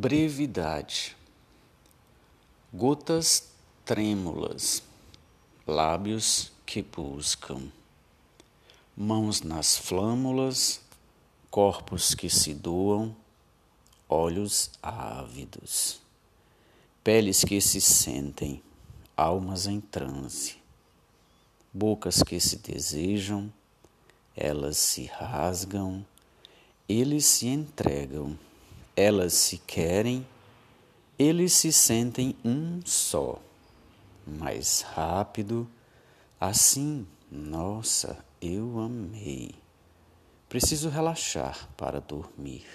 Brevidade. Gotas trêmulas, lábios que buscam, mãos nas flâmulas, corpos que se doam, olhos ávidos, peles que se sentem, almas em transe, bocas que se desejam, elas se rasgam, eles se entregam elas se querem, eles se sentem um só, mais rápido, assim, nossa, eu amei. Preciso relaxar para dormir.